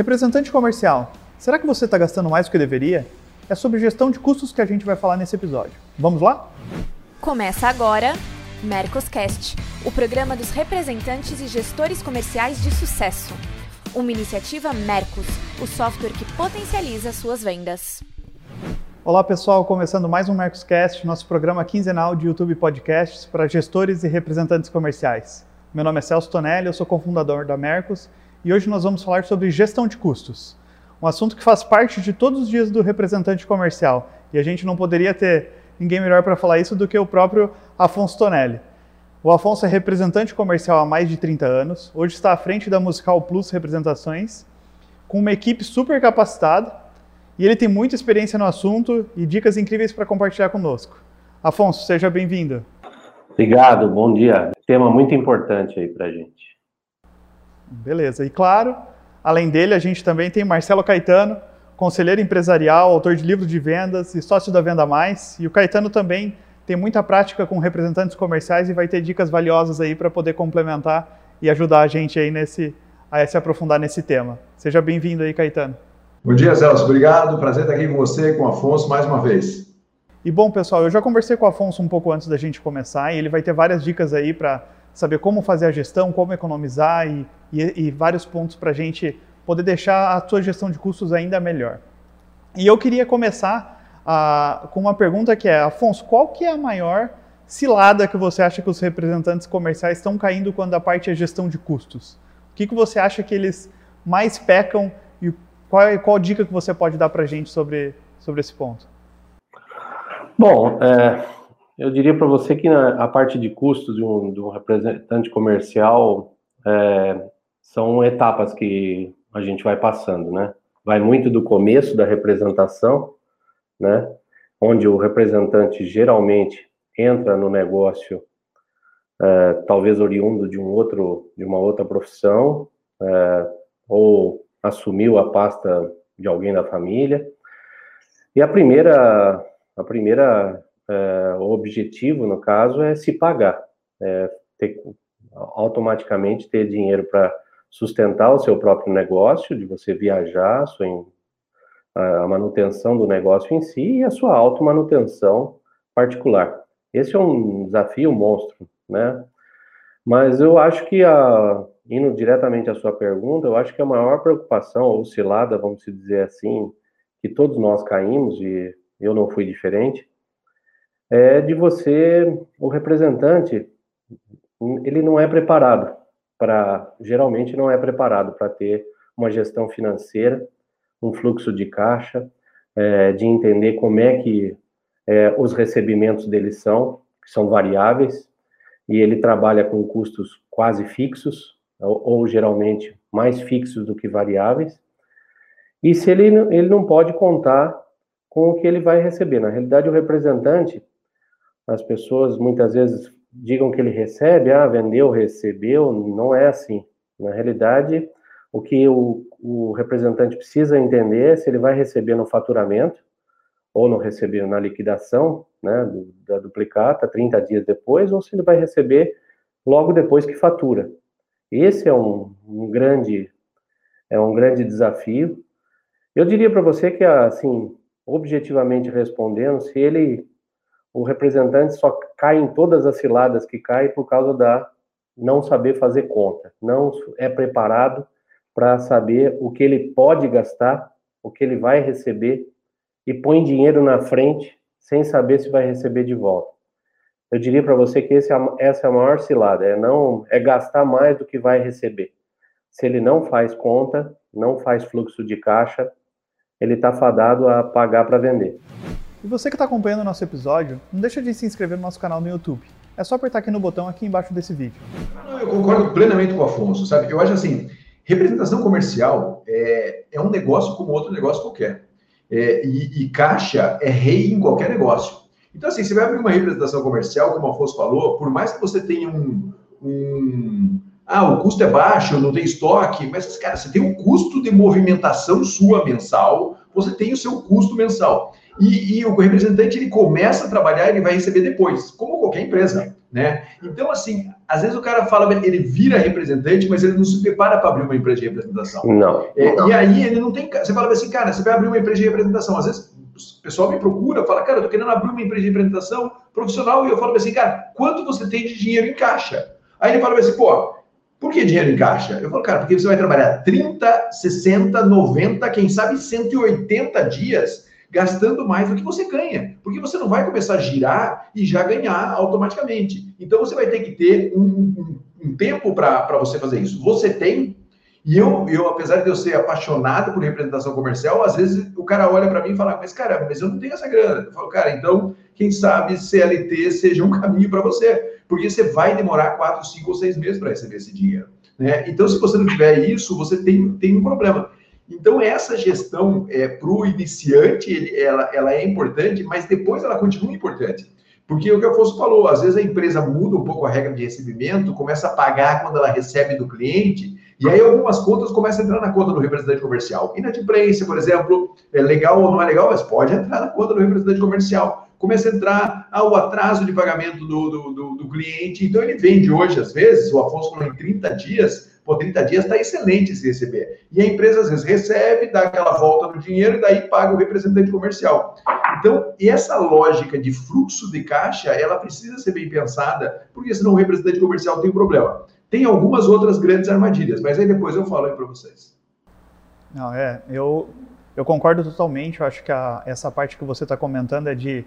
Representante comercial, será que você está gastando mais do que deveria? É sobre gestão de custos que a gente vai falar nesse episódio. Vamos lá? Começa agora Mercoscast, o programa dos representantes e gestores comerciais de sucesso. Uma iniciativa Mercos, o software que potencializa suas vendas. Olá pessoal, começando mais um Mercoscast, nosso programa quinzenal de YouTube Podcasts para gestores e representantes comerciais. Meu nome é Celso Tonelli, eu sou cofundador da Mercos e hoje nós vamos falar sobre gestão de custos. Um assunto que faz parte de todos os dias do representante comercial. E a gente não poderia ter ninguém melhor para falar isso do que o próprio Afonso Tonelli. O Afonso é representante comercial há mais de 30 anos, hoje está à frente da Musical Plus Representações, com uma equipe super capacitada, e ele tem muita experiência no assunto e dicas incríveis para compartilhar conosco. Afonso, seja bem-vindo. Obrigado, bom dia. Tema muito importante aí para a gente. Beleza. E claro, além dele, a gente também tem Marcelo Caetano, conselheiro empresarial, autor de livros de vendas e sócio da Venda Mais. E o Caetano também tem muita prática com representantes comerciais e vai ter dicas valiosas aí para poder complementar e ajudar a gente aí nesse a se aprofundar nesse tema. Seja bem-vindo aí, Caetano. Bom dia, Celso. Obrigado. Prazer estar aqui com você, com o Afonso, mais uma vez. E bom, pessoal, eu já conversei com o Afonso um pouco antes da gente começar e ele vai ter várias dicas aí para saber como fazer a gestão, como economizar e, e, e vários pontos para a gente poder deixar a sua gestão de custos ainda melhor. E eu queria começar uh, com uma pergunta que é, Afonso, qual que é a maior cilada que você acha que os representantes comerciais estão caindo quando a parte é gestão de custos? O que, que você acha que eles mais pecam e qual, qual dica que você pode dar para a gente sobre, sobre esse ponto? Bom, é, eu diria para você que a parte de custos de um, de um representante comercial é, são etapas que a gente vai passando, né? Vai muito do começo da representação, né? Onde o representante geralmente entra no negócio, é, talvez oriundo de um outro, de uma outra profissão, é, ou assumiu a pasta de alguém da família. E a primeira, a primeira é, o objetivo, no caso, é se pagar, é ter, automaticamente ter dinheiro para sustentar o seu próprio negócio, de você viajar, sua, a manutenção do negócio em si e a sua automanutenção particular. Esse é um desafio monstro, né? Mas eu acho que, a, indo diretamente à sua pergunta, eu acho que a maior preocupação, ou cilada, vamos dizer assim, que todos nós caímos, e eu não fui diferente, é de você, o representante, ele não é preparado para, geralmente não é preparado para ter uma gestão financeira, um fluxo de caixa, é, de entender como é que é, os recebimentos dele são, que são variáveis, e ele trabalha com custos quase fixos, ou, ou geralmente mais fixos do que variáveis, e se ele, ele não pode contar com o que ele vai receber. Na realidade, o representante, as pessoas muitas vezes digam que ele recebe, ah, vendeu, recebeu, não é assim. Na realidade, o que o, o representante precisa entender é se ele vai receber no faturamento ou não receber na liquidação, né, do, da duplicata, 30 dias depois, ou se ele vai receber logo depois que fatura. Esse é um, um grande é um grande desafio. Eu diria para você que assim, objetivamente respondendo, se ele o representante só cai em todas as ciladas que cai por causa da não saber fazer conta, não é preparado para saber o que ele pode gastar, o que ele vai receber e põe dinheiro na frente sem saber se vai receber de volta. Eu diria para você que esse, é essa é a maior cilada, é não é gastar mais do que vai receber. Se ele não faz conta, não faz fluxo de caixa, ele está fadado a pagar para vender. E você que está acompanhando o nosso episódio, não deixa de se inscrever no nosso canal no YouTube. É só apertar aqui no botão aqui embaixo desse vídeo. Eu concordo plenamente com o Afonso, sabe? Eu acho assim, representação comercial é, é um negócio como outro negócio qualquer. É, e, e, caixa é rei em qualquer negócio. Então, assim, você vai abrir uma representação comercial, como o Afonso falou, por mais que você tenha um, um ah, o custo é baixo, não tem estoque, mas, cara, você tem um custo de movimentação sua mensal, você tem o seu custo mensal. E, e, o representante ele começa a trabalhar, ele vai receber depois, como qualquer empresa. né? Então, assim, às vezes o cara fala, ele vira representante, mas ele não se prepara para abrir uma empresa de representação. Não, é, não. E aí ele não tem. Você fala assim, cara, você vai abrir uma empresa de representação. Às vezes o pessoal me procura, fala, cara, eu tô querendo abrir uma empresa de representação profissional, e eu falo assim, cara, quanto você tem de dinheiro em caixa? Aí ele fala assim, pô, por que dinheiro em caixa? Eu falo, cara, porque você vai trabalhar 30, 60, 90, quem sabe 180 dias gastando mais do que você ganha. Porque você não vai começar a girar e já ganhar automaticamente. Então você vai ter que ter um, um, um tempo para você fazer isso. Você tem. E eu, eu, apesar de eu ser apaixonado por representação comercial, às vezes o cara olha para mim e fala, mas cara, mas eu não tenho essa grana. Eu falo, cara, então, quem sabe CLT seja um caminho para você, porque você vai demorar quatro, cinco ou seis meses para receber esse dinheiro. Né? Então, se você não tiver isso, você tem, tem um problema. Então, essa gestão é, para o iniciante, ele, ela, ela é importante, mas depois ela continua importante. Porque o que o Afonso falou, às vezes a empresa muda um pouco a regra de recebimento, começa a pagar quando ela recebe do cliente, e aí algumas contas começam a entrar na conta do representante comercial. Inadimplência, por exemplo, é legal ou não é legal, mas pode entrar na conta do representante comercial. Começa a entrar ah, o atraso de pagamento do, do, do, do cliente. Então ele vende hoje, às vezes, o Afonso falou em 30 dias, Pô, 30 dias está excelente se receber. E a empresa, às vezes, recebe, dá aquela volta no dinheiro e daí paga o representante comercial. Então, essa lógica de fluxo de caixa, ela precisa ser bem pensada, porque senão o representante comercial tem um problema. Tem algumas outras grandes armadilhas, mas aí depois eu falo aí para vocês. Não, é, eu, eu concordo totalmente. Eu acho que a, essa parte que você está comentando é de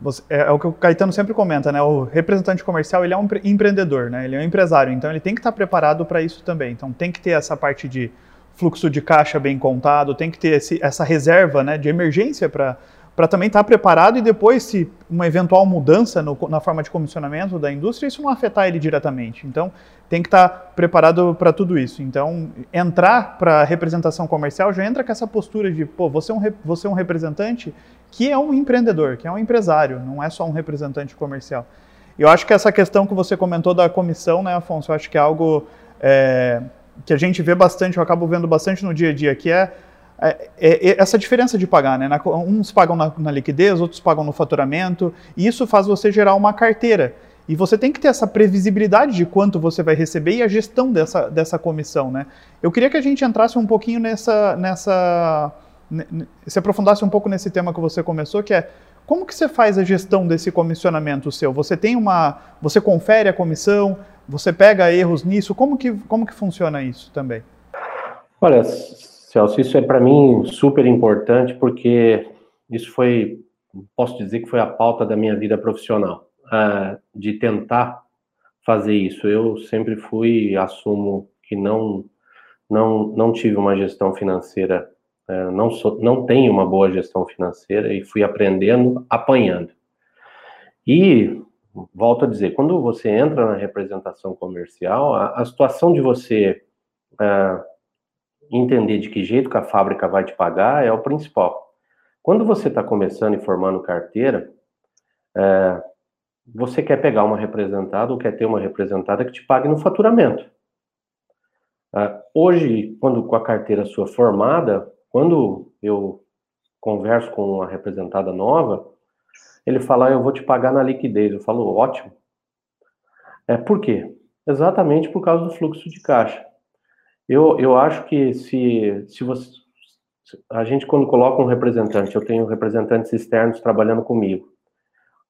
você, é, é, o que o Caetano sempre comenta, né? O representante comercial ele é um empreendedor, né? Ele é um empresário, então ele tem que estar preparado para isso também. Então tem que ter essa parte de fluxo de caixa bem contado, tem que ter esse, essa reserva, né, de emergência para para também estar preparado e depois, se uma eventual mudança no, na forma de comissionamento da indústria, isso não afetar ele diretamente. Então, tem que estar preparado para tudo isso. Então, entrar para a representação comercial já entra com essa postura de, pô, você é, um, você é um representante que é um empreendedor, que é um empresário, não é só um representante comercial. Eu acho que essa questão que você comentou da comissão, né, Afonso, eu acho que é algo é, que a gente vê bastante, eu acabo vendo bastante no dia a dia, que é é, é, é, essa diferença de pagar, né? uns pagam na, na, liquidez, outros pagam no faturamento, e isso faz você gerar uma carteira. E você tem que ter essa previsibilidade de quanto você vai receber e a gestão dessa, dessa comissão, né? Eu queria que a gente entrasse um pouquinho nessa, nessa, se aprofundasse um pouco nesse tema que você começou, que é como que você faz a gestão desse comissionamento seu? Você tem uma, você confere a comissão, você pega erros nisso? Como que, como que funciona isso também? Olha, Celso, isso é para mim super importante porque isso foi, posso dizer que foi a pauta da minha vida profissional, uh, de tentar fazer isso. Eu sempre fui, assumo que não, não, não tive uma gestão financeira, não, sou, não tenho uma boa gestão financeira e fui aprendendo, apanhando. E volto a dizer, quando você entra na representação comercial, a, a situação de você uh, entender de que jeito que a fábrica vai te pagar é o principal. Quando você está começando e formando carteira, é, você quer pegar uma representada ou quer ter uma representada que te pague no faturamento. É, hoje, quando com a carteira sua formada, quando eu converso com uma representada nova, ele fala, ah, eu vou te pagar na liquidez. Eu falo, ótimo. É, por quê? Exatamente por causa do fluxo de caixa. Eu, eu acho que se, se você. A gente, quando coloca um representante, eu tenho representantes externos trabalhando comigo.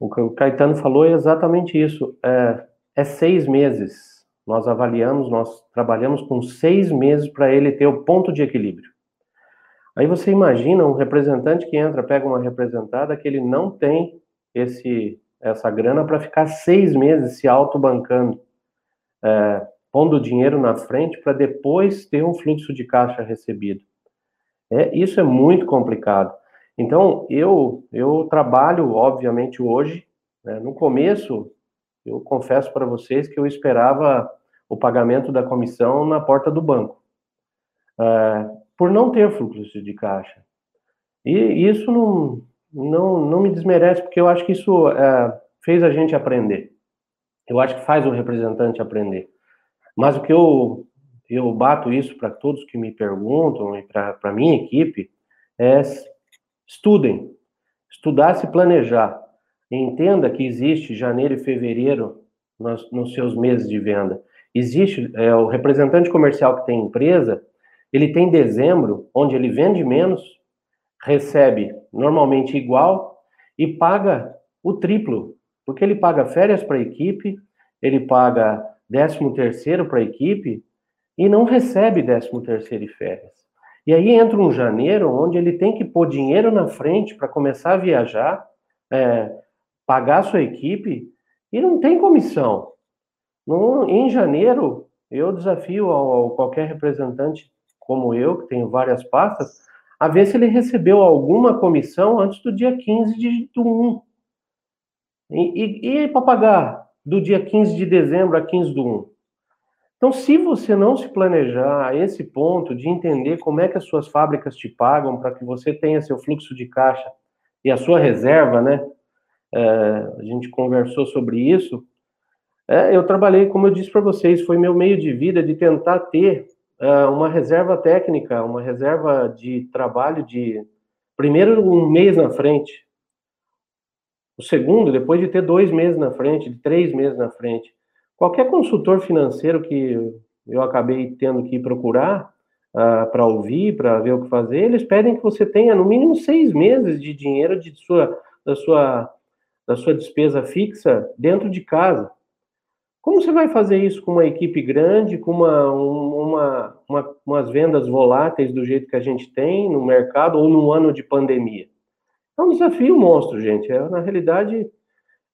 O que o Caetano falou é exatamente isso. É, é seis meses. Nós avaliamos, nós trabalhamos com seis meses para ele ter o ponto de equilíbrio. Aí você imagina um representante que entra, pega uma representada que ele não tem esse essa grana para ficar seis meses se autobancando. É, pondo o dinheiro na frente para depois ter um fluxo de caixa recebido. É, isso é muito complicado. Então, eu, eu trabalho, obviamente, hoje. Né, no começo, eu confesso para vocês que eu esperava o pagamento da comissão na porta do banco, é, por não ter fluxo de caixa. E isso não, não, não me desmerece, porque eu acho que isso é, fez a gente aprender. Eu acho que faz o representante aprender. Mas o que eu, eu bato isso para todos que me perguntam e para a minha equipe é estudem. Estudar se planejar. Entenda que existe janeiro e fevereiro nos, nos seus meses de venda. Existe é, o representante comercial que tem empresa, ele tem dezembro, onde ele vende menos, recebe normalmente igual e paga o triplo, porque ele paga férias para a equipe, ele paga décimo terceiro para a equipe e não recebe décimo terceiro e férias. E aí entra um janeiro onde ele tem que pôr dinheiro na frente para começar a viajar, é, pagar a sua equipe e não tem comissão. No, em janeiro, eu desafio ao, ao qualquer representante como eu, que tenho várias pastas, a ver se ele recebeu alguma comissão antes do dia 15 de 1. E, e, e para pagar do dia 15 de dezembro a 15 do 1? Então, se você não se planejar a esse ponto de entender como é que as suas fábricas te pagam para que você tenha seu fluxo de caixa e a sua reserva, né? É, a gente conversou sobre isso. É, eu trabalhei, como eu disse para vocês, foi meu meio de vida de tentar ter uma reserva técnica, uma reserva de trabalho de primeiro um mês na frente, o segundo depois de ter dois meses na frente, de três meses na frente. Qualquer consultor financeiro que eu acabei tendo que procurar uh, ah, para ouvir, para ver o que fazer, eles pedem que você tenha no mínimo seis meses de dinheiro de sua, da, sua, da sua despesa fixa dentro de casa. Como você vai fazer isso com uma equipe grande, com uma, uma, uma, umas vendas voláteis do jeito que a gente tem no mercado ou num ano de pandemia? É um desafio monstro, gente. É, na realidade,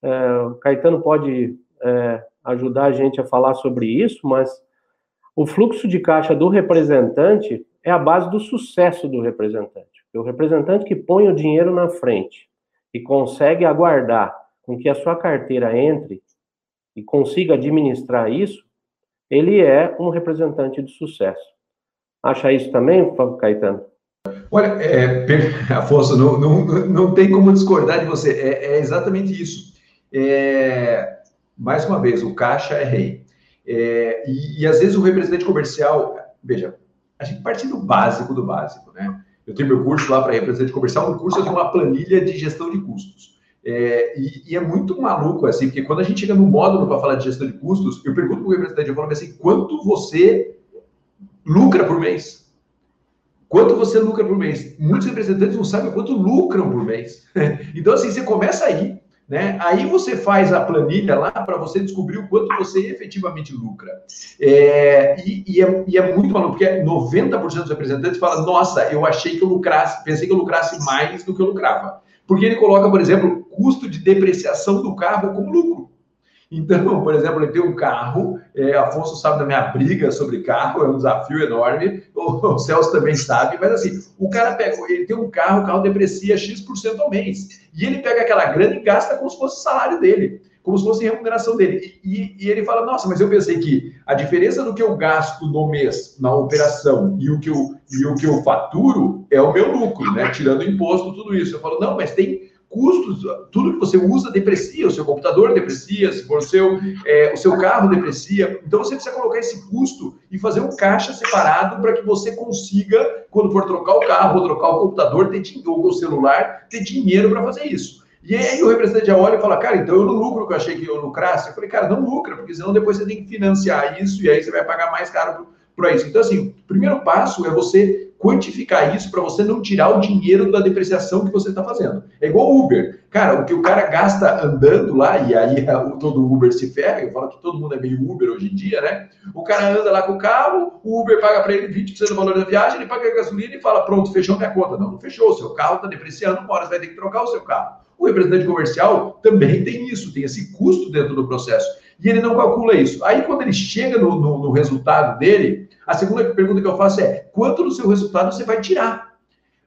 é, o Caetano pode é, ajudar a gente a falar sobre isso, mas o fluxo de caixa do representante é a base do sucesso do representante. O representante que põe o dinheiro na frente e consegue aguardar com que a sua carteira entre e consiga administrar isso, ele é um representante de sucesso. Acha isso também, Caetano? Olha, é, Afonso, não, não, não tem como discordar de você. É, é exatamente isso. É, mais uma vez, o caixa é rei. É, e, e, às vezes o representante comercial, veja, a gente parte do básico do básico, né? Eu tenho meu curso lá para representante comercial, no curso tenho uma planilha de gestão de custos. É, e, e, é muito maluco, assim, porque quando a gente chega no módulo para falar de gestão de custos, eu pergunto para o representante, eu falo assim, quanto você lucra por mês? Quanto você lucra por mês? Muitos representantes não sabem quanto lucram por mês. Então, assim, você começa aí, né? Aí você faz a planilha lá para você descobrir o quanto você efetivamente lucra. É, e, e, é, e, é, muito maluco, porque 90% dos representantes falam, nossa, eu achei que eu lucrasse, pensei que eu lucrasse mais do que eu lucrava. Porque ele coloca, por exemplo, custo de depreciação do carro como lucro. Então, por exemplo, ele tem um carro, é, Afonso sabe da minha briga sobre carro, é um desafio enorme, o, Celso também sabe, mas assim, o cara pega, ele tem um carro, o carro deprecia X% ao mês, e ele pega aquela grana e gasta como se fosse o salário dele, como se fosse a remuneração dele. E, e, ele fala, nossa, mas eu pensei que a diferença do que eu gasto no mês na operação e o que eu, e o que eu faturo é o meu lucro, né? Tirando imposto, tudo isso. Eu falo, não, mas tem custos, tudo que você usa deprecia, o seu computador deprecia, se for o seu, é, o seu carro deprecia. Então você precisa colocar esse custo e fazer um caixa separado para que você consiga, quando for trocar o carro ou trocar o computador, ter, ou o celular, ter dinheiro para fazer isso. E aí o representante já olha e fala, cara, então eu não lucro que eu achei que eu lucrasse. Eu falei, cara, não lucra, porque senão depois você tem que financiar isso e aí você vai pagar mais caro para isso. Então, assim, o primeiro passo é você quantificar isso para você não tirar o dinheiro da depreciação que você está fazendo. É igual Uber. Cara, o que o cara gasta andando lá, e aí todo Uber se ferra, eu falo que todo mundo é meio Uber hoje em dia, né? O cara anda lá com o carro, o Uber paga para ele 20% do valor da viagem, ele paga a gasolina e fala, pronto, fechou minha conta. Não, não fechou, o seu carro está depreciando, uma hora você vai ter que trocar o seu carro. O representante comercial também tem isso, tem esse custo dentro do processo. E ele não calcula isso. Aí, quando ele chega no, no, no resultado dele, a segunda pergunta que eu faço é: quanto do seu resultado você vai tirar?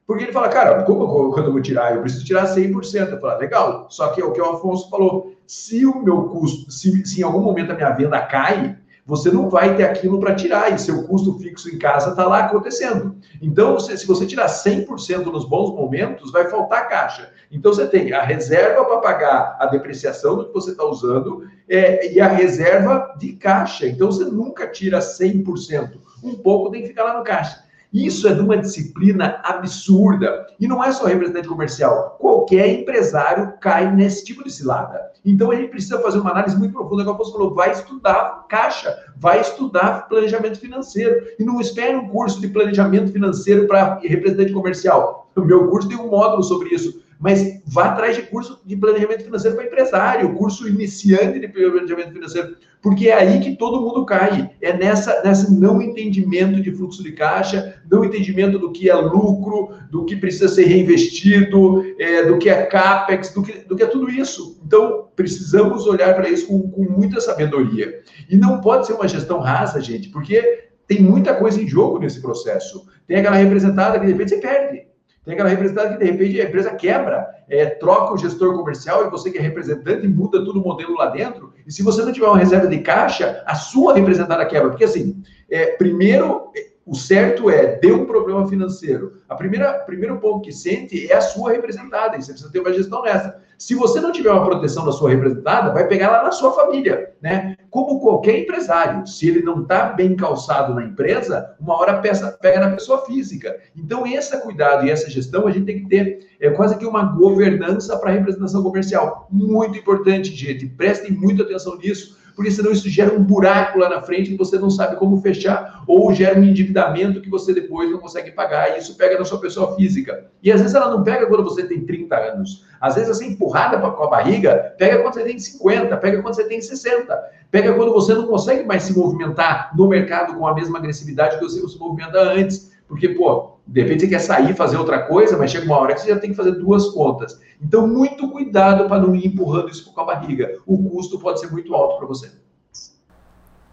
Porque ele fala, cara, como quando eu vou tirar? Eu preciso tirar 100%. Eu falo, legal. Só que é o que o Afonso falou: se o meu custo, se, se em algum momento a minha venda cai, você não vai ter aquilo para tirar e seu custo fixo em casa está lá acontecendo. Então, você, se você tirar 100% nos bons momentos, vai faltar caixa. Então, você tem a reserva para pagar a depreciação do que você está usando é, e a reserva de caixa. Então, você nunca tira 100%. Um pouco tem que ficar lá no caixa. Isso é de uma disciplina absurda. E não é só representante comercial. Qualquer empresário cai nesse tipo de cilada. Então gente precisa fazer uma análise muito profunda. Como você falou, vai estudar caixa, vai estudar planejamento financeiro. E não espere um curso de planejamento financeiro para representante comercial. O meu curso tem um módulo sobre isso mas vá atrás de curso de planejamento financeiro para empresário, curso iniciante de planejamento financeiro, porque é aí que todo mundo cai. É nessa, nessa não entendimento de fluxo de caixa, não entendimento do que é lucro, do que precisa ser reinvestido, é, do que é CAPEX, do que, do que é tudo isso. Então, precisamos olhar para isso com, com muita sabedoria. E não pode ser uma gestão rasa, gente, porque tem muita coisa em jogo nesse processo. Tem aquela representada que de repente você perde. Tem aquela representante que, de repente, a empresa quebra, é, troca o gestor comercial e você que é representante muda todo o modelo lá dentro. E se você não tiver uma reserva de caixa, a sua representada quebra. Porque, assim, é, primeiro, o certo é, deu um problema financeiro. A primeira primeiro ponto que sente é a sua representada, e você precisa ter uma gestão nessa. Se você não tiver uma proteção da sua representada, vai pegar lá na sua família, né? Como qualquer empresário, se ele não está bem calçado na empresa, uma hora peça, pega na pessoa física. Então, esse cuidado e essa gestão a gente tem que ter. É quase que uma governança para a representação comercial. Muito importante, gente. Prestem muita atenção nisso porque senão isso gera um buraco lá na frente que você não sabe como fechar, ou gera um endividamento que você depois não consegue pagar, e isso pega na sua pessoa física. E às vezes ela não pega quando você tem 30 anos. Às vezes essa empurrada com a barriga pega quando você tem 50, pega quando você tem 60, pega quando você não consegue mais se movimentar no mercado com a mesma agressividade que você se movimenta antes. Porque, pô, de repente você quer sair, fazer outra coisa, mas chega uma hora que você já tem que fazer duas contas. Então, muito cuidado para não ir empurrando isso com a barriga. O custo pode ser muito alto para você.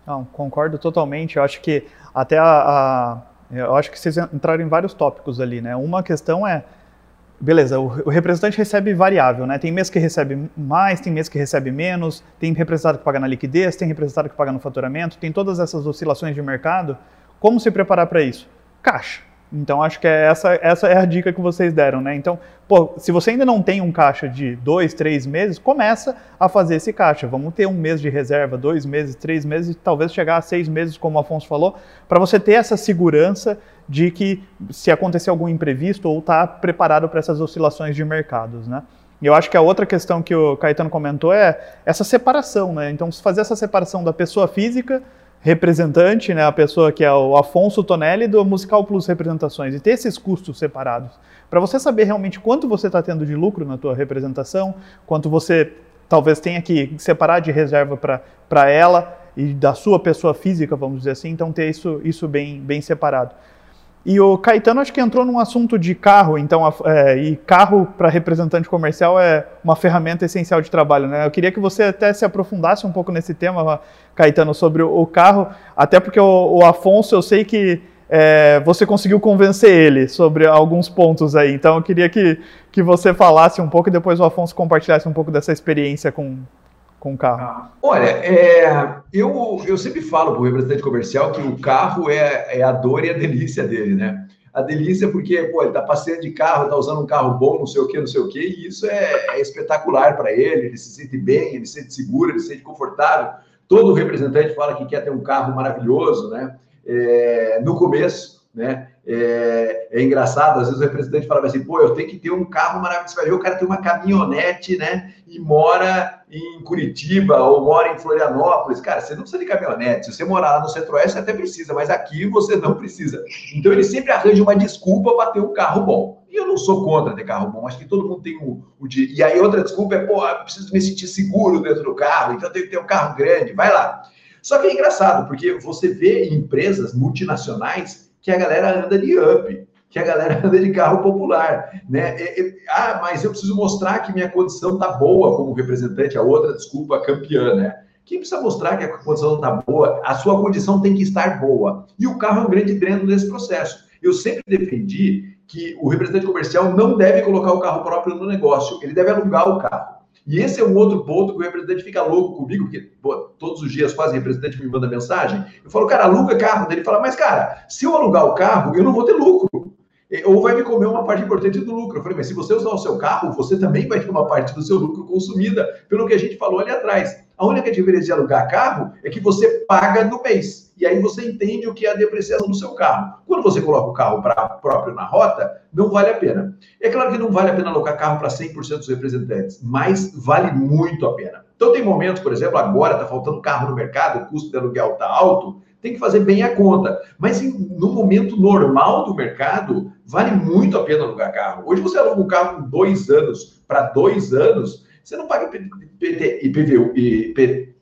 Não, concordo totalmente. Eu acho que até a, a, eu acho que vocês entraram em vários tópicos ali, né? Uma questão é, beleza, o, o, representante recebe variável, né? Tem mês que recebe mais, tem mês que recebe menos, tem representado que paga na liquidez, tem representado que paga no faturamento, tem todas essas oscilações de mercado. Como se preparar para isso? Caixa então acho que é essa, essa é a dica que vocês deram, né? Então, pô, se você ainda não tem um caixa de dois, três meses, começa a fazer esse caixa. Vamos ter um mês de reserva, dois meses, três meses, talvez chegar a seis meses, como o Afonso falou, para você ter essa segurança de que se acontecer algum imprevisto ou estar tá preparado para essas oscilações de mercados, né? E eu acho que a outra questão que o Caetano comentou é essa separação, né? Então, fazer essa separação da pessoa física representante, né, a pessoa que é o Afonso Tonelli do Musical Plus Representações, e ter esses custos separados, para você saber realmente quanto você está tendo de lucro na tua representação, quanto você talvez tenha que separar de reserva para ela e da sua pessoa física, vamos dizer assim, então ter isso, isso bem, bem separado. E o Caetano acho que entrou num assunto de carro, então, é, e carro para representante comercial é uma ferramenta essencial de trabalho, né? Eu queria que você até se aprofundasse um pouco nesse tema, Caetano, sobre o, carro, até porque o, o Afonso, eu sei que é, você conseguiu convencer ele sobre alguns pontos aí, então eu queria que, que você falasse um pouco e depois o Afonso compartilhasse um pouco dessa experiência com, com o carro? Olha, é, eu, eu sempre falo para o representante comercial que o carro é, é a dor e a delícia dele, né? A delícia porque, pô, ele está passeando de carro, está usando um carro bom, não sei o que, não sei o que, e isso é, é espetacular para ele, ele se sente bem, ele se sente seguro, ele se sente confortável. Todo representante fala que quer ter um carro maravilhoso, né? É, no começo, né? É, é, engraçado, às vezes o representante fala assim, pô, eu tenho que ter um carro maravilhoso. Você vai ver, o cara tem uma caminhonete, né? E mora em Curitiba ou mora em Florianópolis. Cara, você não precisa de caminhonete. Se você morar lá no Centro-Oeste, até precisa, mas aqui você não precisa. Então ele sempre arranja uma desculpa para ter um carro bom. E eu não sou contra ter carro bom, acho que todo mundo tem o, o E aí outra desculpa é, pô, eu preciso me sentir seguro dentro do carro, então eu tenho que ter um carro grande, vai lá. Só que é engraçado, porque você vê empresas multinacionais que a galera anda de up, que a galera anda de carro popular, né? É, é, ah, mas eu preciso mostrar que minha condição tá boa como representante, a outra, desculpa, campeã, né? Quem precisa mostrar que a condição está boa, a sua condição tem que estar boa. E o carro é um grande dreno nesse processo. Eu sempre defendi que o representante comercial não deve colocar o carro próprio no negócio, ele deve alugar o carro. E esse é um outro ponto que o representante fica louco comigo, porque todos os dias quase o representante me manda mensagem. Eu falo, cara, aluga carro. Ele fala, mas cara, se eu alugar o carro, eu não vou ter lucro. Ou vai me comer uma parte importante do lucro. Eu falei, mas se você usar o seu carro, você também vai ter uma parte do seu lucro consumida, pelo que a gente falou ali atrás. A única diferença de alugar carro é que você paga no mês. E aí você entende o que é a depreciação do seu carro. Quando você coloca o carro pra, próprio na rota, não vale a pena. É claro que não vale a pena alocar carro para 100% dos representantes, mas vale muito a pena. Então tem momentos, por exemplo, agora está faltando carro no mercado, o custo de aluguel está alto, tem que fazer bem a conta. Mas em, no momento normal do mercado, vale muito a pena alugar carro. Hoje você aluga um carro com dois anos para dois anos, você não paga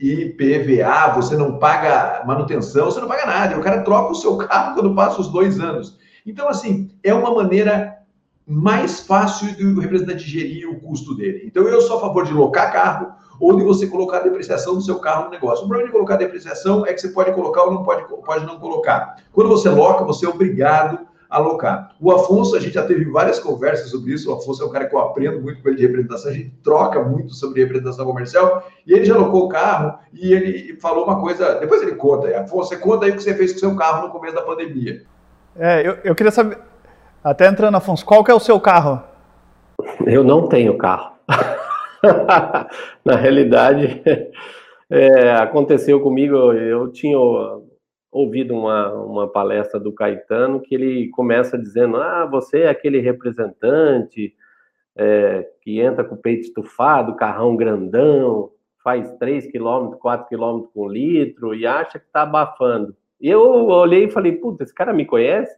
IPVA, você não paga manutenção, você não paga nada. O cara troca o seu carro quando passa os dois anos. Então, assim, é uma maneira mais fácil do representante gerir o custo dele. Então, eu sou a favor de locar carro ou de você colocar a depreciação do seu carro no negócio. O problema de colocar a depreciação é que você pode colocar ou não pode, pode não colocar. Quando você loca, você é obrigado alocar. O Afonso, a gente já teve várias conversas sobre isso. O Afonso é um cara que eu aprendo muito com ele de representação, a gente troca muito sobre representação comercial. E ele já alocou o carro e ele falou uma coisa. Depois ele conta, Afonso, você conta aí o que você fez com o seu carro no começo da pandemia. É, eu, eu queria saber, até entrando, Afonso, qual que é o seu carro? Eu não tenho carro. Na realidade, é, aconteceu comigo, eu tinha ouvido uma, uma palestra do Caetano que ele começa dizendo: Ah, você é aquele representante é, que entra com o peito estufado, carrão grandão, faz 3 km, 4 km com litro e acha que está abafando. E eu olhei e falei: Puta, esse cara me conhece?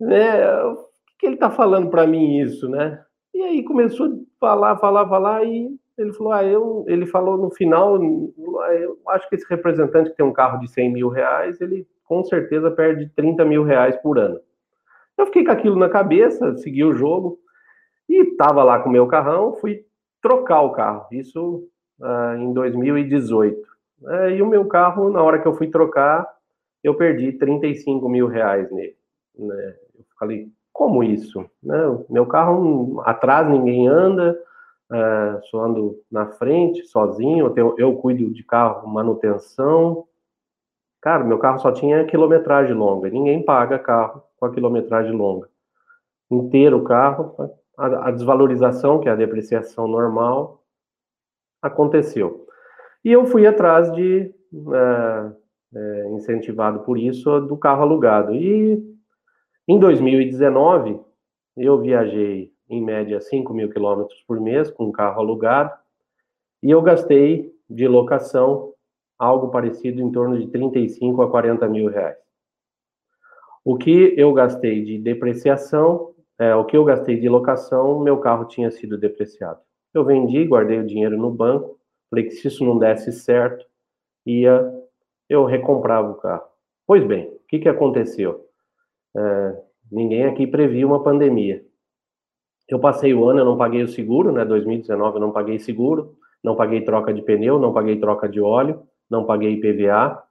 Né? O que ele está falando para mim isso, né? E aí começou a falar, falar, falar e ele falou, ah, eu, ele falou no final, ah, eu acho que esse representante que tem um carro de 100 mil reais, ele com certeza perde 30 mil reais por ano. Eu fiquei com aquilo na cabeça, segui o jogo e estava lá com o meu carrão, fui trocar o carro, isso ah, em 2018. É, e o meu carro, na hora que eu fui trocar, eu perdi 35 mil reais nele. Né? Eu falei, como isso? Né? Meu carro atrás ninguém anda, é, só ando na frente, sozinho, eu, tenho, eu cuido de carro, manutenção. Cara, meu carro só tinha quilometragem longa, ninguém paga carro com a quilometragem longa. Inteiro o carro, a, a desvalorização, que é a depreciação normal, aconteceu. E eu fui atrás de, é, é, incentivado por isso, do carro alugado. E em 2019, eu viajei em média 5 mil quilômetros por mês com um carro alugado, e eu gastei de locação algo parecido em torno de 35 a 40 mil reais. O que eu gastei de depreciação, é, o que eu gastei de locação, meu carro tinha sido depreciado. Eu vendi, guardei o dinheiro no banco, falei que se isso não desse certo, ia eu recomprava o carro. Pois bem, o que, que aconteceu? É, ninguém aqui previu uma pandemia. Eu passei o ano, eu não paguei o seguro, né? 2019 eu não paguei seguro, não paguei troca de pneu, não paguei troca de óleo, não paguei IPVA.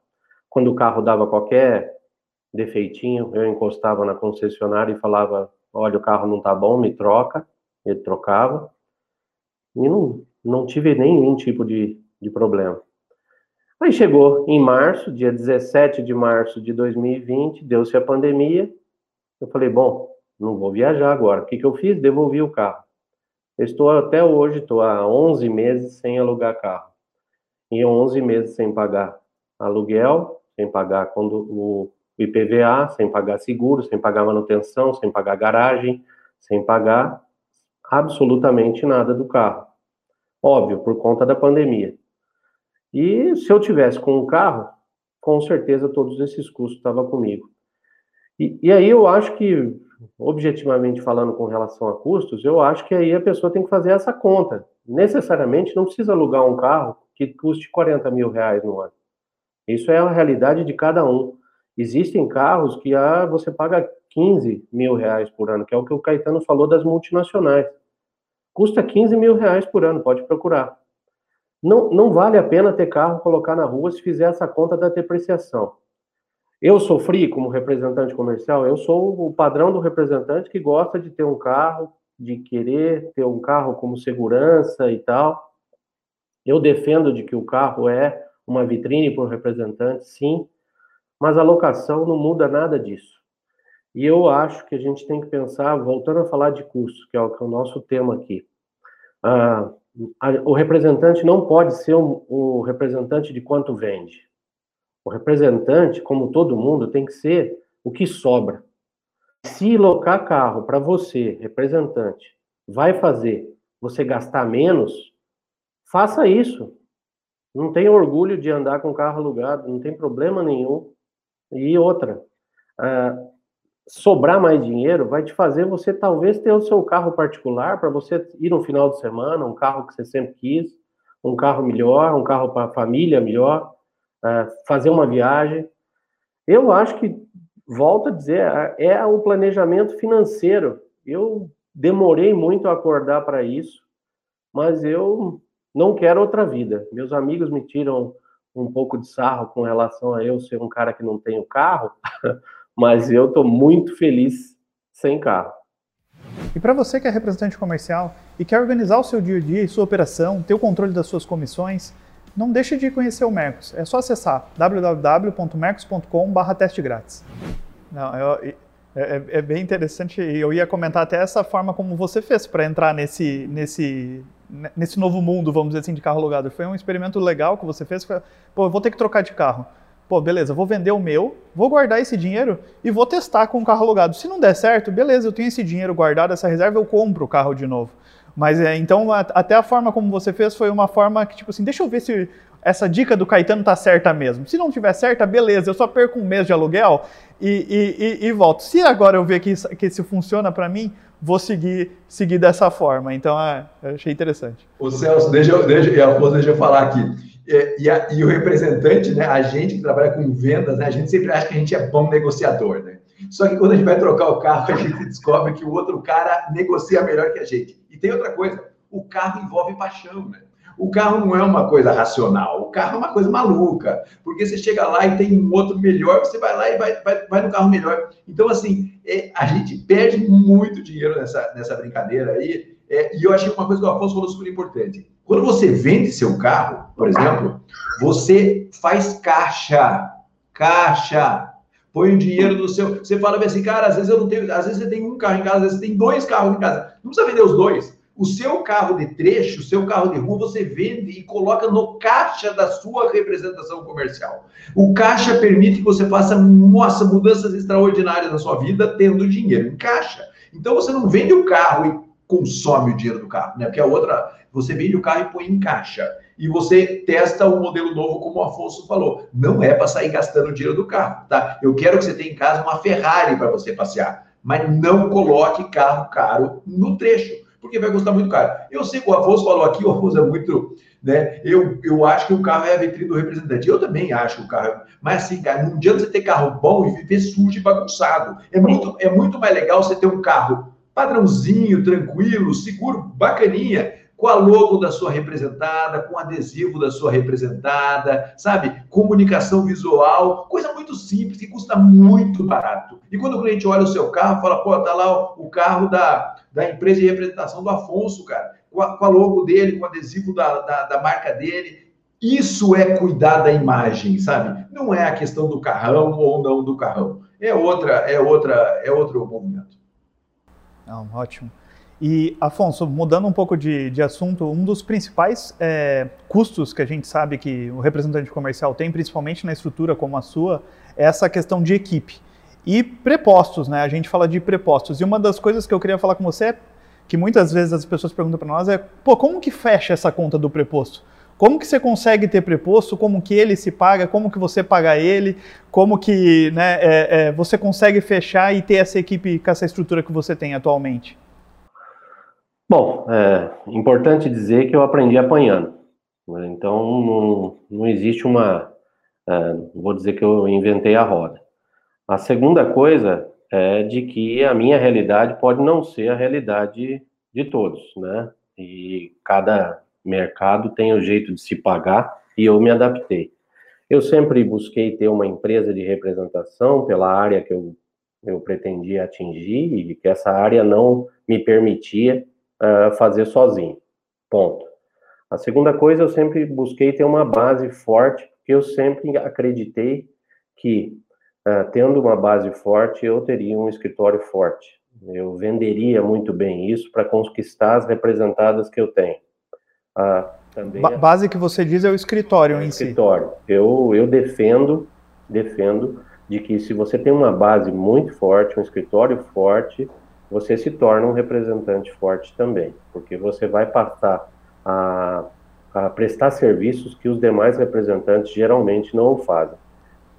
Quando o carro dava qualquer defeitinho, eu encostava na concessionária e falava: olha, o carro não tá bom, me troca. Ele trocava. E não, não tive nenhum tipo de, de problema. Aí chegou em março, dia 17 de março de 2020, deu-se a pandemia. Eu falei, bom, não vou viajar agora. O que, que eu fiz? Devolvi o carro. Eu estou até hoje, estou há 11 meses sem alugar carro. E 11 meses sem pagar aluguel, sem pagar quando o IPVA, sem pagar seguro, sem pagar manutenção, sem pagar garagem, sem pagar absolutamente nada do carro. Óbvio, por conta da pandemia. E se eu tivesse com um carro, com certeza todos esses custos estavam comigo. E, e aí eu acho que objetivamente falando com relação a custos, eu acho que aí a pessoa tem que fazer essa conta. Necessariamente não precisa alugar um carro que custe 40 mil reais no ano. Isso é a realidade de cada um. Existem carros que ah, você paga 15 mil reais por ano, que é o que o Caetano falou das multinacionais. Custa 15 mil reais por ano, pode procurar. Não, não vale a pena ter carro, colocar na rua se fizer essa conta da depreciação. Eu sofri como representante comercial, eu sou o padrão do representante que gosta de ter um carro, de querer ter um carro como segurança e tal. Eu defendo de que o carro é uma vitrine para o representante, sim, mas a locação não muda nada disso. E eu acho que a gente tem que pensar, voltando a falar de custo, que é o, que é o nosso tema aqui. Ah, a, o representante não pode ser o um, um representante de quanto vende. O representante, como todo mundo, tem que ser o que sobra. Se locar carro para você, representante, vai fazer você gastar menos, faça isso. Não tem orgulho de andar com carro alugado, não tem problema nenhum. E outra, uh, sobrar mais dinheiro vai te fazer você talvez ter o seu carro particular para você ir no final de semana, um carro que você sempre quis, um carro melhor, um carro para a família melhor, fazer uma viagem. Eu acho que, volto a dizer, é o planejamento financeiro. Eu demorei muito a acordar para isso, mas eu não quero outra vida. Meus amigos me tiram um pouco de sarro com relação a eu ser um cara que não tenho carro, mas eu estou muito feliz sem carro. E para você que é representante comercial e quer organizar o seu dia a dia e sua operação, ter o controle das suas comissões, não deixe de conhecer o Mercos. É só acessar www.mercos.com/teste grátis. Não, eu, é, é, é, bem interessante eu ia comentar até essa forma como você fez para entrar nesse, nesse, nesse novo mundo, vamos dizer assim, de carro alugado. Foi um experimento legal que você fez. Pô, eu vou ter que trocar de carro. Pô, beleza, vou vender o meu, vou guardar esse dinheiro e vou testar com o carro alugado. Se não der certo, beleza, eu tenho esse dinheiro guardado, essa reserva, eu compro o carro de novo. Mas é, então, a, até a forma como você fez foi uma forma que, tipo assim, deixa eu ver se essa dica do Caetano tá certa mesmo. Se não tiver certa, beleza, eu só perco um mês de aluguel e, e, e, e volto. Se agora eu ver que isso, que isso funciona para mim, vou seguir, seguir dessa forma. Então, é, eu achei interessante. O Celso, deixa eu, deixa, deixa eu falar aqui. E, a, e, o representante, né, a gente que trabalha com vendas, né, a gente sempre acha que a gente é bom negociador, né? Só que quando a gente vai trocar o carro, a gente descobre que o outro cara negocia melhor que a gente. E tem outra coisa, o carro envolve paixão, né? O carro não é uma coisa racional, o carro é uma coisa maluca, porque você chega lá e tem um outro melhor, você vai lá e vai, vai, vai no carro melhor. Então, assim, é, a gente perde muito dinheiro nessa, nessa brincadeira aí, é, e eu achei uma coisa que o Afonso falou super importante. Quando você vende seu carro, por exemplo, você faz caixa, caixa, põe o dinheiro no seu. Você fala assim, cara, às vezes eu não tenho, às vezes você tem um carro em casa, às vezes você tem dois carros em casa. Não precisa vender os dois. O seu carro de trecho, o seu carro de rua, você vende e coloca no caixa da sua representação comercial. O caixa permite que você faça nossa, mudanças extraordinárias na sua vida tendo dinheiro em caixa. Então você não vende o carro e consome o dinheiro do carro, né? Porque a outra, você vende o carro e põe em caixa. E você testa um modelo novo, como o Afonso falou. Não é para sair gastando o dinheiro do carro, tá? Eu quero que você tenha em casa uma Ferrari para você passear, mas não coloque carro caro no trecho porque vai custar muito caro. Eu sei que o Afonso falou aqui, o Afonso é muito, né? Eu, eu acho que o carro é a vitrine do representante. Eu também acho que o carro, é... mas assim, cara, não adianta você ter carro bom e viver sujo e bagunçado. É muito, é muito mais legal você ter um carro padrãozinho, tranquilo, seguro, bacaninha, com a logo da sua representada, com adesivo da sua representada, sabe? Comunicação visual, coisa muito simples que custa muito barato. E quando o cliente olha o seu carro, fala, pô, tá lá o carro da, da empresa de representação do Afonso, cara, com a, com a logo dele, com o adesivo da, da, da marca dele. Isso é cuidar da imagem, sabe? Não é a questão do carrão ou não do carrão. É outra, é outra, é outro movimento. Não, ótimo. E, Afonso, mudando um pouco de, de assunto, um dos principais é, custos que a gente sabe que o representante comercial tem, principalmente na estrutura como a sua, é essa questão de equipe. E prepostos, né? A gente fala de prepostos. E uma das coisas que eu queria falar com você é que muitas vezes as pessoas perguntam para nós é, pô, como que fecha essa conta do preposto? Como que você consegue ter preposto? Como que ele se paga? Como que você paga ele? Como que né, é, é, você consegue fechar e ter essa equipe com essa estrutura que você tem atualmente? Bom, é importante dizer que eu aprendi apanhando. Né? Então, não, não existe uma. É, vou dizer que eu inventei a roda. A segunda coisa é de que a minha realidade pode não ser a realidade de todos, né? E cada mercado tem o jeito de se pagar e eu me adaptei. Eu sempre busquei ter uma empresa de representação pela área que eu, eu pretendia atingir e que essa área não me permitia uh, fazer sozinho. Ponto. A segunda coisa, eu sempre busquei ter uma base forte, porque eu sempre acreditei que, uh, tendo uma base forte, eu teria um escritório forte. Eu venderia muito bem isso para conquistar as representadas que eu tenho. Uh, também ba base que você diz é o escritório é em escritório. si. Escritório. Eu, eu defendo defendo de que se você tem uma base muito forte, um escritório forte, você se torna um representante forte também, porque você vai passar a, a prestar serviços que os demais representantes geralmente não fazem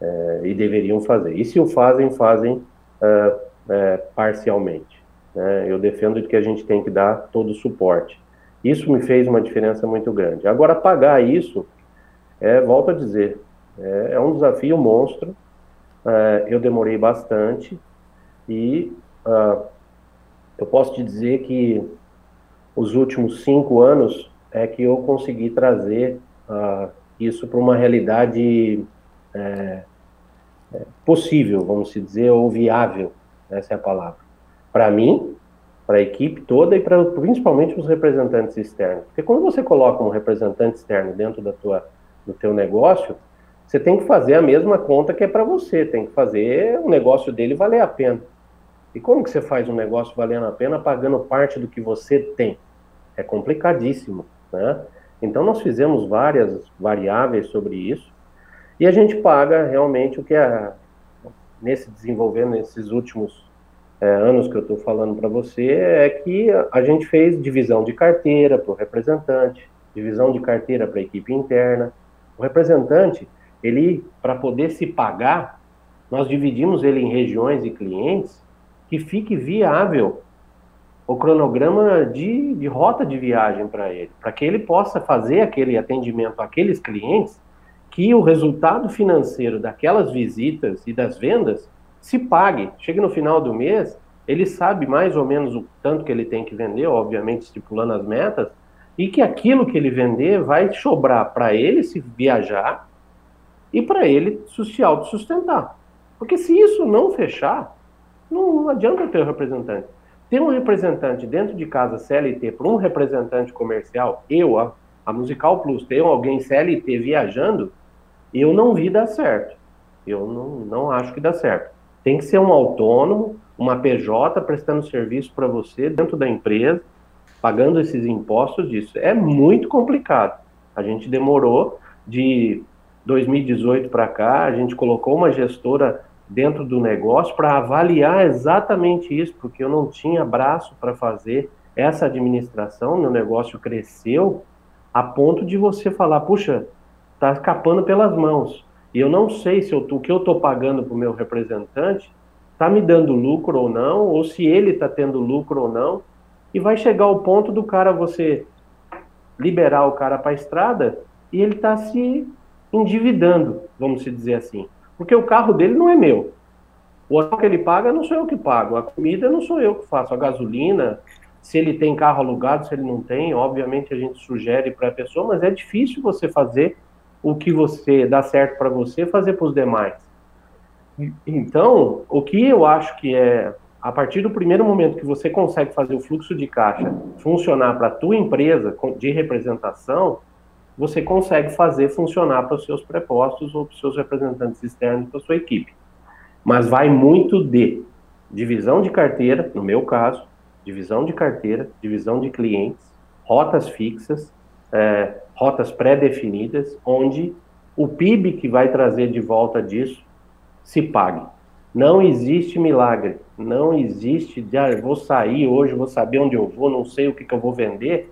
é, e deveriam fazer. E se o fazem, fazem é, é, parcialmente. Né? Eu defendo que a gente tem que dar todo o suporte. Isso me fez uma diferença muito grande. Agora, pagar isso, é, volto a dizer, é, é um desafio monstro. Eu demorei bastante e uh, eu posso te dizer que os últimos cinco anos é que eu consegui trazer uh, isso para uma realidade é, é, possível, vamos dizer, ou viável, essa é a palavra. Para mim, para a equipe toda e para principalmente os representantes externos. Porque quando você coloca um representante externo dentro da tua, do teu negócio, você tem que fazer a mesma conta que é para você, tem que fazer o negócio dele valer a pena. E como que você faz um negócio valendo a pena pagando parte do que você tem? É complicadíssimo, né? Então nós fizemos várias variáveis sobre isso e a gente paga realmente o que é nesse desenvolvendo nesses últimos é, anos que eu estou falando para você é que a gente fez divisão de carteira para o representante, divisão de carteira para a equipe interna. O representante, ele para poder se pagar, nós dividimos ele em regiões e clientes que fique viável o cronograma de, de rota de viagem para ele, para que ele possa fazer aquele atendimento àqueles clientes, que o resultado financeiro daquelas visitas e das vendas se pague. Chega no final do mês, ele sabe mais ou menos o tanto que ele tem que vender, obviamente estipulando as metas, e que aquilo que ele vender vai sobrar para ele se viajar e para ele se autossustentar. Porque se isso não fechar, não, adianta ter um representante. Ter um representante dentro de casa CLT para um representante comercial, eu, a, a Musical Plus, ter alguém CLT viajando, eu não vi dar certo. Eu não, não acho que dá certo. Tem que ser um autônomo, uma PJ prestando serviço para você dentro da empresa, pagando esses impostos disso. É muito complicado. A gente demorou de 2018 para cá, a gente colocou uma gestora dentro do negócio para avaliar exatamente isso, porque eu não tinha braço para fazer essa administração, meu negócio cresceu a ponto de você falar, puxa, está escapando pelas mãos. E eu não sei se eu, o que eu estou pagando para o meu representante está me dando lucro ou não, ou se ele está tendo lucro ou não. E vai chegar o ponto do cara você liberar o cara para a estrada e ele está se endividando, vamos dizer assim. Porque o carro dele não é meu. O hotel que ele paga não sou eu que pago. A comida não sou eu que faço. A gasolina, se ele tem carro alugado, se ele não tem, obviamente a gente sugere para a pessoa, mas é difícil você fazer o que você dá certo para você fazer para os demais. Então, o que eu acho que é a partir do primeiro momento que você consegue fazer o fluxo de caixa funcionar para a tua empresa de representação, você consegue fazer funcionar para os seus prepostos ou para os seus representantes externos, para a sua equipe. Mas vai muito de divisão de carteira, no meu caso, divisão de carteira, divisão de clientes, rotas fixas, é, rotas pré-definidas, onde o PIB que vai trazer de volta disso se pague. Não existe milagre, não existe, de, ah, vou sair hoje, vou saber onde eu vou, não sei o que, que eu vou vender,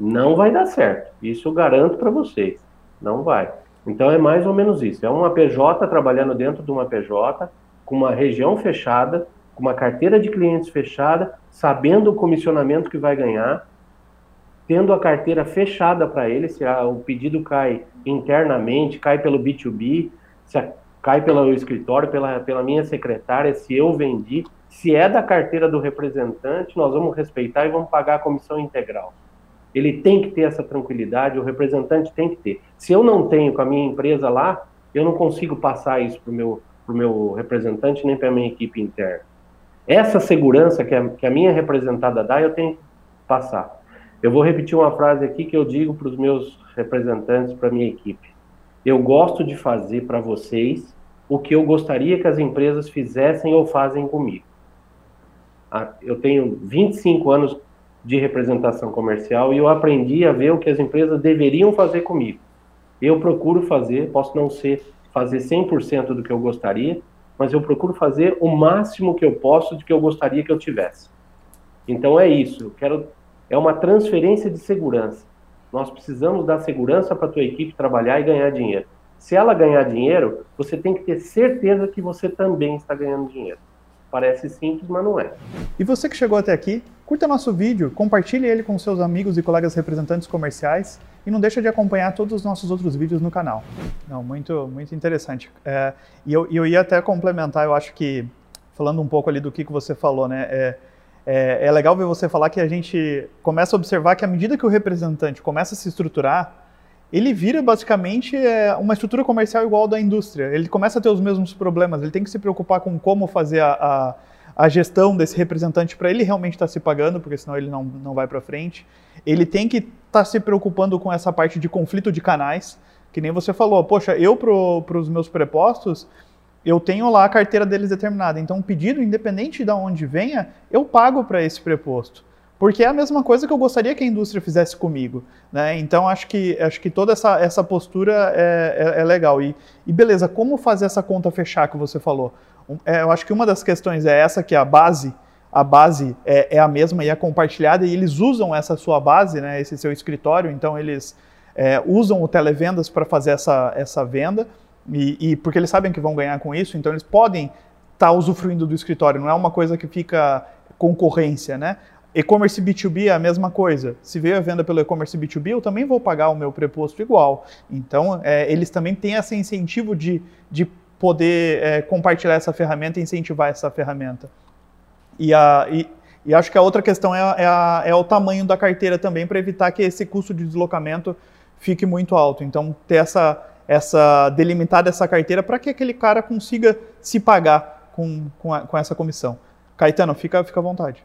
não vai dar certo. Isso eu garanto para vocês. Não vai. Então é mais ou menos isso. É uma PJ trabalhando dentro de uma PJ, com uma região fechada, com uma carteira de clientes fechada, sabendo o comissionamento que vai ganhar, tendo a carteira fechada para ele, se a, o pedido cai internamente, cai pelo B2B, se a, cai pelo escritório, pela, pela minha secretária, se eu vendi, se é da carteira do representante, nós vamos respeitar e vamos pagar a comissão integral. Ele tem que ter essa tranquilidade, o representante tem que ter. Se eu não tenho com a minha empresa lá, eu não consigo passar isso para o meu, meu representante nem para a minha equipe interna. Essa segurança que a, que a minha representada dá, eu tenho que passar. Eu vou repetir uma frase aqui que eu digo para os meus representantes, para a minha equipe. Eu gosto de fazer para vocês o que eu gostaria que as empresas fizessem ou fazem comigo. Ah, eu tenho 25 anos de representação comercial e eu aprendi a ver o que as empresas deveriam fazer comigo. Eu procuro fazer, posso não ser fazer 100% do que eu gostaria, mas eu procuro fazer o máximo que eu posso de que eu gostaria que eu tivesse. Então é isso, eu quero é uma transferência de segurança. Nós precisamos dar segurança para a tua equipe trabalhar e ganhar dinheiro. Se ela ganhar dinheiro, você tem que ter certeza que você também está ganhando dinheiro. Parece simples, mas não é. E você que chegou até aqui, curta nosso vídeo, compartilhe ele com seus amigos e colegas representantes comerciais e não deixa de acompanhar todos os nossos outros vídeos no canal. Não, muito, muito interessante. É, e eu, eu ia até complementar, eu acho que, falando um pouco ali do que, que você falou, né? É, é, é legal ver você falar que a gente começa a observar que à medida que o representante começa a se estruturar, ele vira basicamente é, uma estrutura comercial igual da indústria. Ele começa a ter os mesmos problemas, ele tem que se preocupar com como fazer a, a, a gestão desse representante para ele realmente estar tá se pagando, porque senão ele não, não vai para frente. Ele tem que estar tá se preocupando com essa parte de conflito de canais, que nem você falou. Poxa, eu para os meus prepostos, eu tenho lá a carteira deles determinada. Então, o pedido, independente de onde venha, eu pago para esse preposto porque é a mesma coisa que eu gostaria que a indústria fizesse comigo. Né? Então, acho que, acho que toda essa, essa postura é, é, é legal. E, e, beleza, como fazer essa conta fechar que você falou? É, eu acho que uma das questões é essa, que a base, a base é, é, a mesma e é compartilhada, e eles usam essa sua base, né, esse seu escritório, então eles é, usam o televendas para fazer essa, essa venda, e, e, porque eles sabem que vão ganhar com isso, então eles podem estar tá usufruindo do escritório, não é uma coisa que fica concorrência, né? E-commerce B2B é a mesma coisa. Se veio a venda pelo e-commerce B2B, eu também vou pagar o meu preposto igual. Então, é, eles também têm esse incentivo de, de poder é, compartilhar essa ferramenta e incentivar essa ferramenta. E, a, e, e acho que a outra questão é, é, a, é o tamanho da carteira também, para evitar que esse custo de deslocamento fique muito alto. Então, ter essa, essa delimitada essa carteira para que aquele cara consiga se pagar com, com, a, com essa comissão. Caetano, fica, fica à vontade.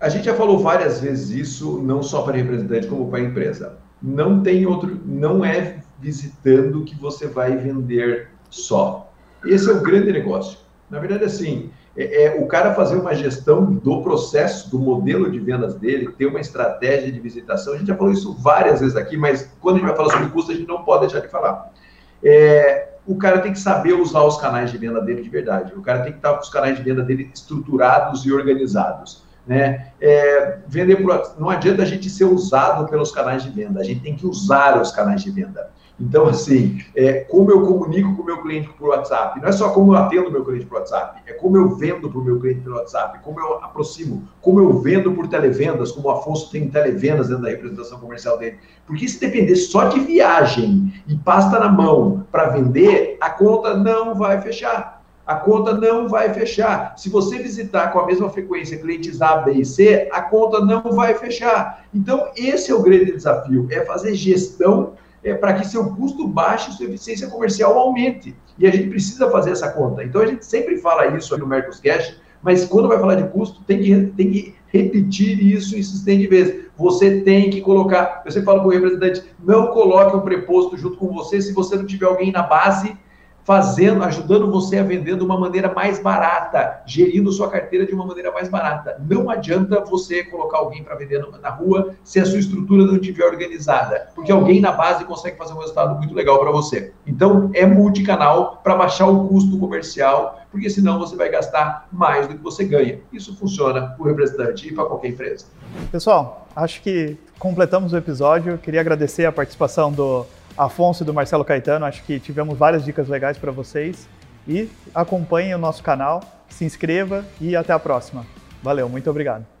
A gente já falou várias vezes isso, não só para representante, como para a empresa. Não tem outro, não é visitando que você vai vender só. Esse é o grande negócio. Na verdade, assim, é, é, o cara fazer uma gestão do processo, do modelo de vendas dele, ter uma estratégia de visitação. A gente já falou isso várias vezes aqui, mas quando a gente vai falar sobre custo, a gente não pode deixar de falar. É, o cara tem que saber usar os canais de venda dele de verdade. O cara tem que estar com os canais de venda dele estruturados e organizados. Né? É, vender por, não adianta a gente ser usado pelos canais de venda, a gente tem que usar os canais de venda. Então, assim, é, como eu comunico com o meu cliente por WhatsApp, não é só como eu atendo o meu cliente por WhatsApp, é como eu vendo para o meu cliente pelo WhatsApp, como eu aproximo, como eu vendo por televendas, como o Afonso tem televendas dentro da representação comercial dele. Porque se depender só de viagem e pasta na mão para vender, a conta não vai fechar a conta não vai fechar. Se você visitar com a mesma frequência clientes A, B e C, a conta não vai fechar. Então, esse é o grande desafio, é fazer gestão é, para que seu custo baixe e sua eficiência comercial aumente. E a gente precisa fazer essa conta. Então, a gente sempre fala isso no Mercoscash, mas quando vai falar de custo, tem que, tem que repetir isso insistente vezes. Você tem que colocar, eu sempre falo para o representante, não coloque um preposto junto com você se você não tiver alguém na base fazendo, ajudando você a vender de uma maneira mais barata, gerindo sua carteira de uma maneira mais barata. Não adianta você colocar alguém para vender na rua se a sua estrutura não estiver organizada, porque alguém na base consegue fazer um resultado muito legal para você. Então, é multicanal para baixar o custo comercial, porque senão você vai gastar mais do que você ganha. Isso funciona para o representante e para qualquer empresa. Pessoal, acho que completamos o episódio. Queria agradecer a participação do Afonso e do Marcelo Caetano. Acho que tivemos várias dicas legais para vocês. E acompanhe o nosso canal, se inscreva e até a próxima. Valeu, muito obrigado.